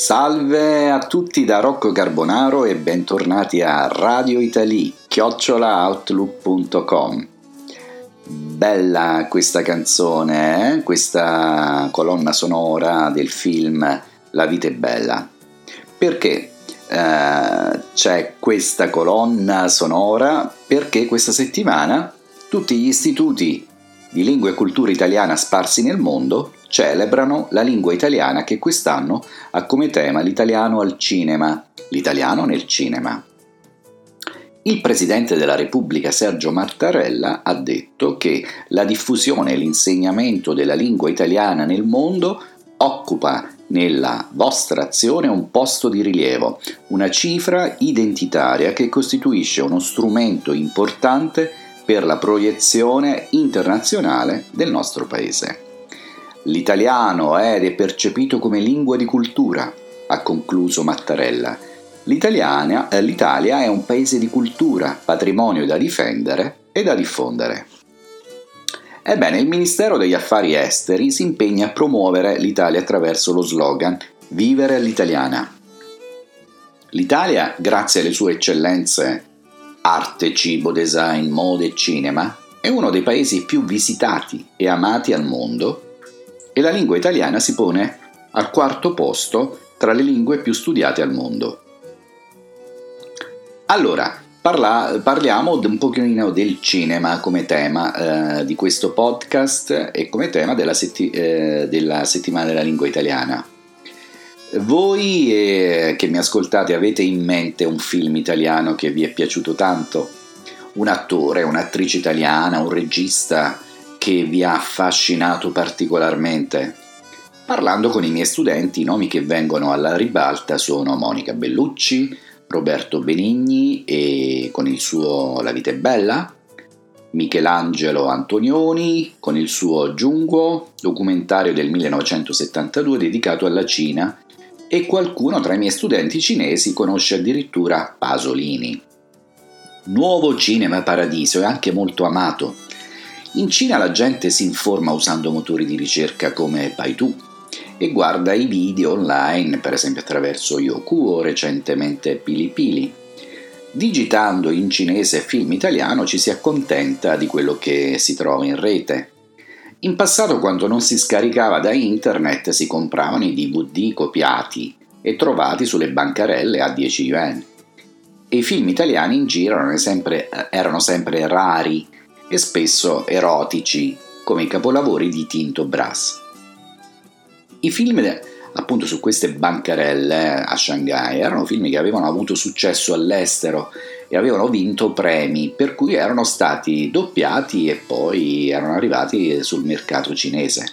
Salve a tutti da Rocco Carbonaro e bentornati a Radio Italy, chiocciolaoutlook.com. Bella questa canzone, eh? questa colonna sonora del film La vita è bella. Perché eh, c'è questa colonna sonora? Perché questa settimana tutti gli istituti di lingua e cultura italiana sparsi nel mondo celebrano la lingua italiana che quest'anno ha come tema l'italiano al cinema, l'italiano nel cinema. Il Presidente della Repubblica Sergio Mattarella ha detto che la diffusione e l'insegnamento della lingua italiana nel mondo occupa nella vostra azione un posto di rilievo, una cifra identitaria che costituisce uno strumento importante per la proiezione internazionale del nostro Paese. L'italiano è ed è percepito come lingua di cultura, ha concluso Mattarella. L'Italia, eh, L'Italia è un paese di cultura, patrimonio da difendere e da diffondere. Ebbene, il Ministero degli Affari Esteri si impegna a promuovere l'Italia attraverso lo slogan Vivere all'italiana. L'Italia, grazie alle sue eccellenze arte, cibo, design, mode e cinema, è uno dei paesi più visitati e amati al mondo e la lingua italiana si pone al quarto posto tra le lingue più studiate al mondo. Allora, parla, parliamo un pochino del cinema come tema eh, di questo podcast e come tema della, setti, eh, della settimana della lingua italiana. Voi eh, che mi ascoltate avete in mente un film italiano che vi è piaciuto tanto? Un attore, un'attrice italiana, un regista che vi ha affascinato particolarmente? Parlando con i miei studenti, i nomi che vengono alla ribalta sono Monica Bellucci, Roberto Benigni e con il suo La vita è bella, Michelangelo Antonioni con il suo Giunguo, documentario del 1972 dedicato alla Cina e qualcuno tra i miei studenti cinesi conosce addirittura Pasolini. Nuovo Cinema Paradiso è anche molto amato in Cina la gente si informa usando motori di ricerca come Baidu e guarda i video online, per esempio attraverso Yoku o recentemente Pilipili. Digitando in cinese film italiano ci si accontenta di quello che si trova in rete. In passato quando non si scaricava da internet si compravano i DVD copiati e trovati sulle bancarelle a 10 yuan. E i film italiani in giro erano sempre, erano sempre rari e spesso erotici, come i capolavori di Tinto Brass. I film appunto su queste bancarelle a Shanghai erano film che avevano avuto successo all'estero e avevano vinto premi, per cui erano stati doppiati e poi erano arrivati sul mercato cinese.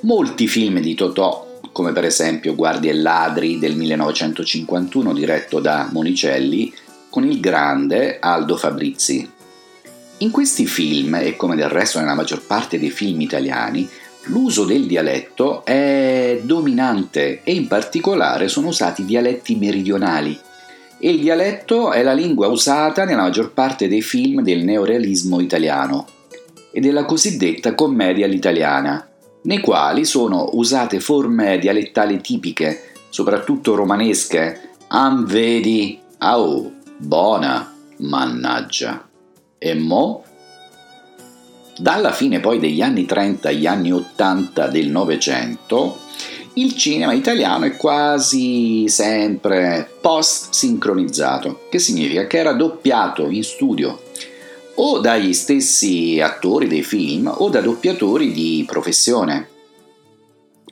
Molti film di Totò, come per esempio Guardie e Ladri del 1951 diretto da Monicelli, con il grande Aldo Fabrizi, in questi film, e come del resto nella maggior parte dei film italiani, l'uso del dialetto è dominante e in particolare sono usati dialetti meridionali. Il dialetto è la lingua usata nella maggior parte dei film del neorealismo italiano e della cosiddetta commedia all'italiana, nei quali sono usate forme dialettali tipiche, soprattutto romanesche, am vedi, au, buona, mannaggia. E mo? Dalla fine poi degli anni 30 agli anni 80 del Novecento, il cinema italiano è quasi sempre post-sincronizzato, che significa che era doppiato in studio o dagli stessi attori dei film o da doppiatori di professione.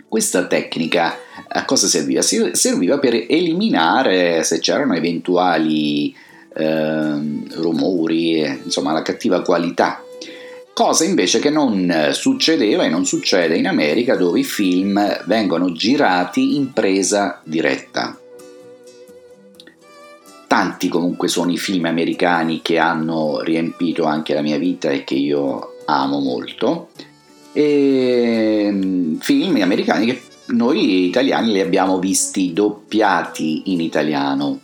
Questa tecnica a cosa serviva? Serviva per eliminare se c'erano eventuali eh, rumori, insomma la cattiva qualità. Cosa invece che non succedeva e non succede in America dove i film vengono girati in presa diretta. Tanti comunque sono i film americani che hanno riempito anche la mia vita e che io amo molto. E mm, film americani che noi italiani li abbiamo visti doppiati in italiano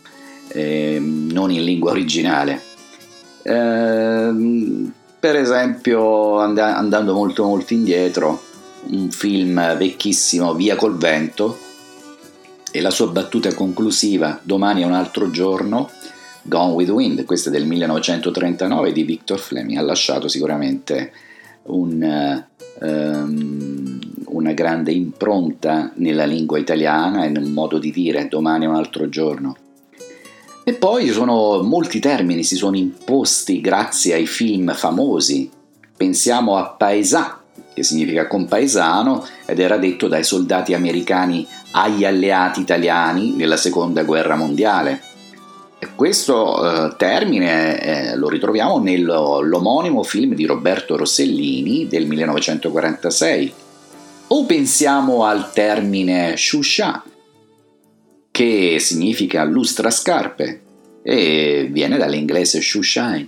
eh, non in lingua originale. Eh, per esempio, and- andando molto molto indietro, un film vecchissimo, Via col vento, e la sua battuta conclusiva Domani è un altro giorno, Gone with Wind, questa è del 1939 di Victor Fleming, ha lasciato sicuramente un, um, una grande impronta nella lingua italiana e nel modo di dire domani è un altro giorno. E poi sono, molti termini si sono imposti grazie ai film famosi. Pensiamo a paesà, che significa compaesano, ed era detto dai soldati americani agli alleati italiani nella seconda guerra mondiale. Questo eh, termine eh, lo ritroviamo nell'omonimo film di Roberto Rossellini del 1946. O pensiamo al termine shusha, che significa lustrascarpe e viene dall'inglese shoeshine,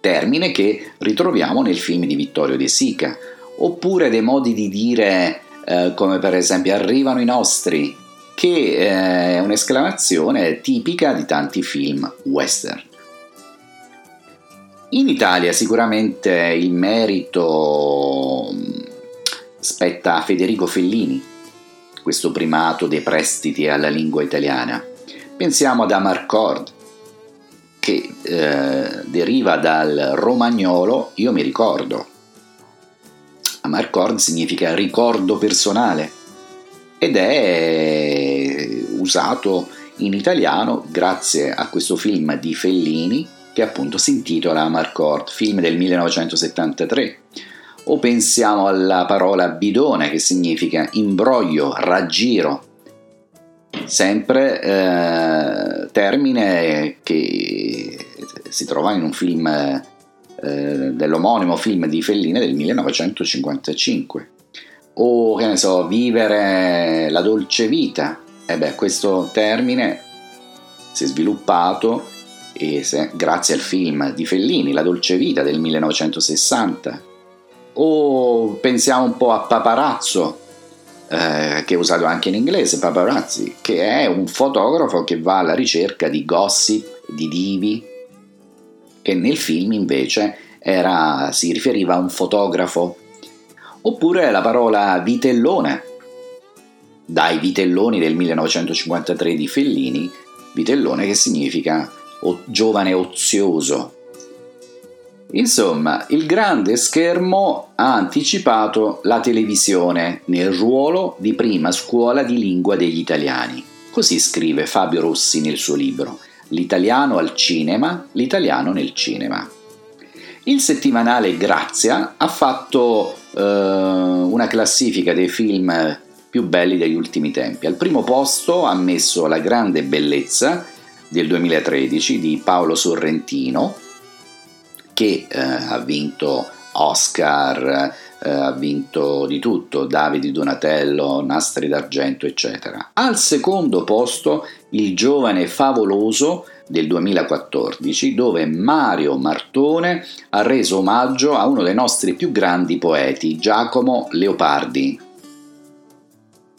termine che ritroviamo nel film di Vittorio De Sica, oppure dei modi di dire eh, come per esempio arrivano i nostri, che eh, è un'esclamazione tipica di tanti film western. In Italia sicuramente il merito mm, spetta a Federico Fellini, questo primato dei prestiti alla lingua italiana. Pensiamo ad Amarcord, che eh, deriva dal romagnolo io mi ricordo, Amarcord significa ricordo personale ed è usato in italiano grazie a questo film di Fellini che appunto si intitola Amarcord, film del 1973. O pensiamo alla parola bidone che significa imbroglio, raggiro, sempre eh, termine che si trova in un film eh, dell'omonimo film di Fellini del 1955. O che ne so, vivere la dolce vita. E beh, questo termine si è sviluppato se, grazie al film di Fellini, La dolce vita del 1960. O pensiamo un po' a paparazzo, eh, che è usato anche in inglese, paparazzi, che è un fotografo che va alla ricerca di gossip, di divi, che nel film invece era, si riferiva a un fotografo. Oppure la parola vitellone, dai vitelloni del 1953 di Fellini, vitellone che significa giovane ozioso. Insomma, il grande schermo ha anticipato la televisione nel ruolo di prima scuola di lingua degli italiani. Così scrive Fabio Rossi nel suo libro l'italiano al cinema, l'italiano nel cinema. Il settimanale Grazia ha fatto eh, una classifica dei film più belli degli ultimi tempi. Al primo posto ha messo La grande bellezza del 2013 di Paolo Sorrentino, che eh, ha vinto Oscar, eh, ha vinto di tutto, Davide Donatello, Nastri d'Argento, eccetera. Al secondo posto il giovane favoloso del 2014, dove Mario Martone ha reso omaggio a uno dei nostri più grandi poeti, Giacomo Leopardi.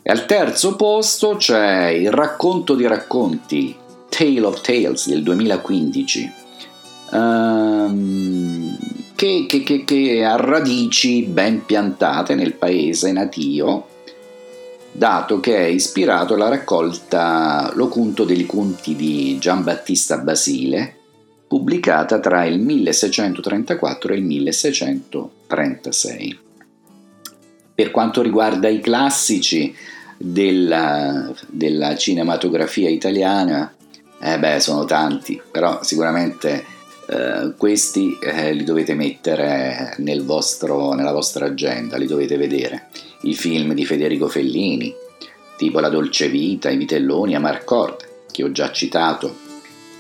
E al terzo posto c'è il racconto di racconti, Tale of Tales del 2015. Um, che, che, che, che ha radici ben piantate nel paese natio, dato che è ispirato alla raccolta L'Ocunto degli Conti di Giambattista Basile, pubblicata tra il 1634 e il 1636. Per quanto riguarda i classici della, della cinematografia italiana, eh beh, sono tanti, però sicuramente eh, questi eh, li dovete mettere nel vostro, nella vostra agenda, li dovete vedere. I film di Federico Fellini, tipo La dolce vita, I vitelloni, Amarcord, che ho già citato,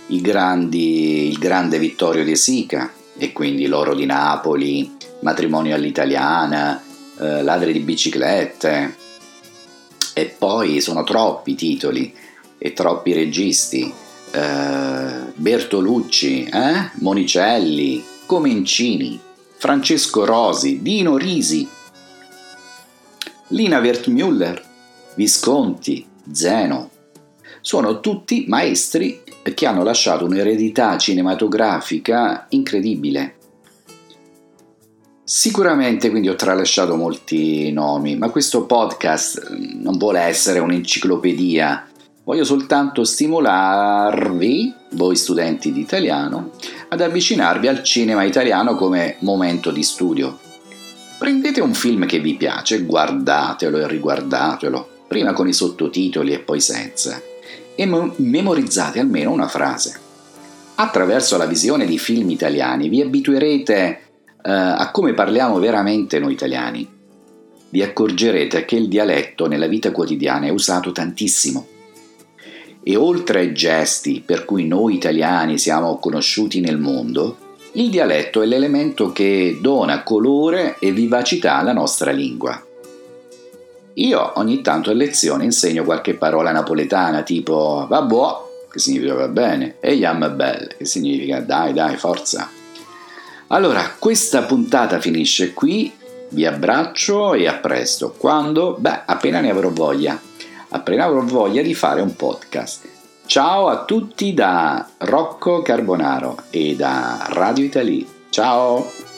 grandi, il grande Vittorio De Sica, e quindi L'oro di Napoli, Matrimonio all'italiana, eh, Ladri di biciclette, e poi sono troppi titoli e troppi registi eh, Bertolucci, eh? Monicelli, Comencini, Francesco Rosi, Dino Risi, Lina Wertmüller, Visconti, Zeno. Sono tutti maestri che hanno lasciato un'eredità cinematografica incredibile. Sicuramente quindi ho tralasciato molti nomi, ma questo podcast non vuole essere un'enciclopedia, voglio soltanto stimolarvi, voi studenti di italiano, ad avvicinarvi al cinema italiano come momento di studio. Prendete un film che vi piace, guardatelo e riguardatelo, prima con i sottotitoli e poi senza, e memorizzate almeno una frase. Attraverso la visione di film italiani vi abituerete eh, a come parliamo veramente noi italiani. Vi accorgerete che il dialetto nella vita quotidiana è usato tantissimo. E oltre ai gesti per cui noi italiani siamo conosciuti nel mondo, il dialetto è l'elemento che dona colore e vivacità alla nostra lingua. Io ogni tanto a lezione insegno qualche parola napoletana tipo vabbò, che significa va bene, e yam belle, che significa dai dai forza. Allora, questa puntata finisce qui, vi abbraccio e a presto, quando? Beh, appena ne avrò voglia, appena avrò voglia di fare un podcast. Ciao a tutti da Rocco Carbonaro e da Radio Italy. Ciao!